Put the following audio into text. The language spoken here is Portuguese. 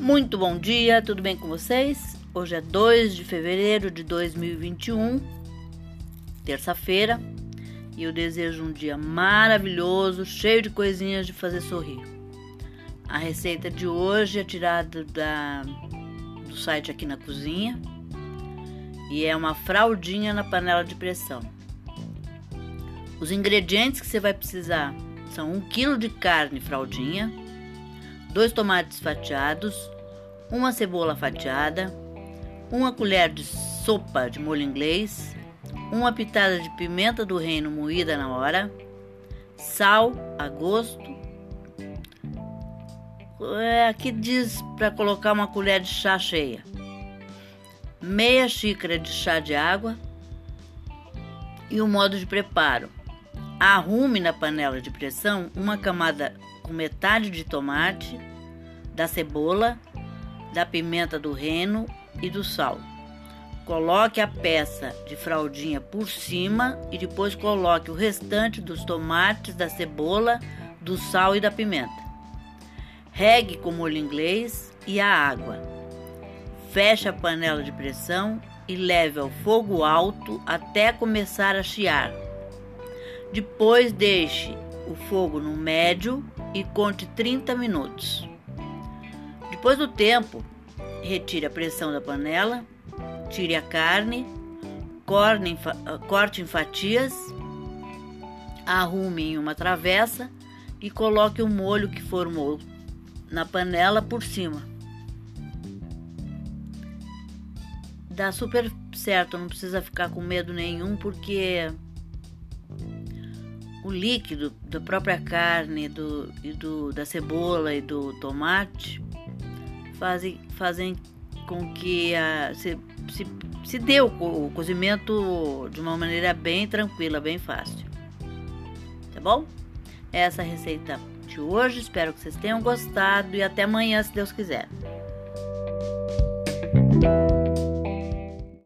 Muito bom dia, tudo bem com vocês? Hoje é 2 de fevereiro de 2021, terça-feira, e eu desejo um dia maravilhoso, cheio de coisinhas de fazer sorrir. A receita de hoje é tirada da, do site aqui na cozinha e é uma fraldinha na panela de pressão. Os ingredientes que você vai precisar são 1 kg de carne fraldinha, dois tomates fatiados, uma cebola fatiada, uma colher de sopa de molho inglês, uma pitada de pimenta do reino moída na hora, sal a gosto. É, aqui diz para colocar uma colher de chá cheia, meia xícara de chá de água e o modo de preparo. Arrume na panela de pressão uma camada com metade de tomate, da cebola, da pimenta do reino e do sal. Coloque a peça de fraldinha por cima e depois coloque o restante dos tomates, da cebola, do sal e da pimenta. Regue com molho inglês e a água. Feche a panela de pressão e leve ao fogo alto até começar a chiar. Depois deixe o fogo no médio e conte 30 minutos. Depois do tempo, retire a pressão da panela, tire a carne, corte em fatias, arrume em uma travessa e coloque o molho que formou na panela por cima. Dá super certo, não precisa ficar com medo nenhum, porque o líquido da própria carne do, e do, da cebola e do tomate fazem, fazem com que a, se, se, se dê o, o cozimento de uma maneira bem tranquila, bem fácil. Tá bom? Essa é a receita de hoje. Espero que vocês tenham gostado e até amanhã, se Deus quiser.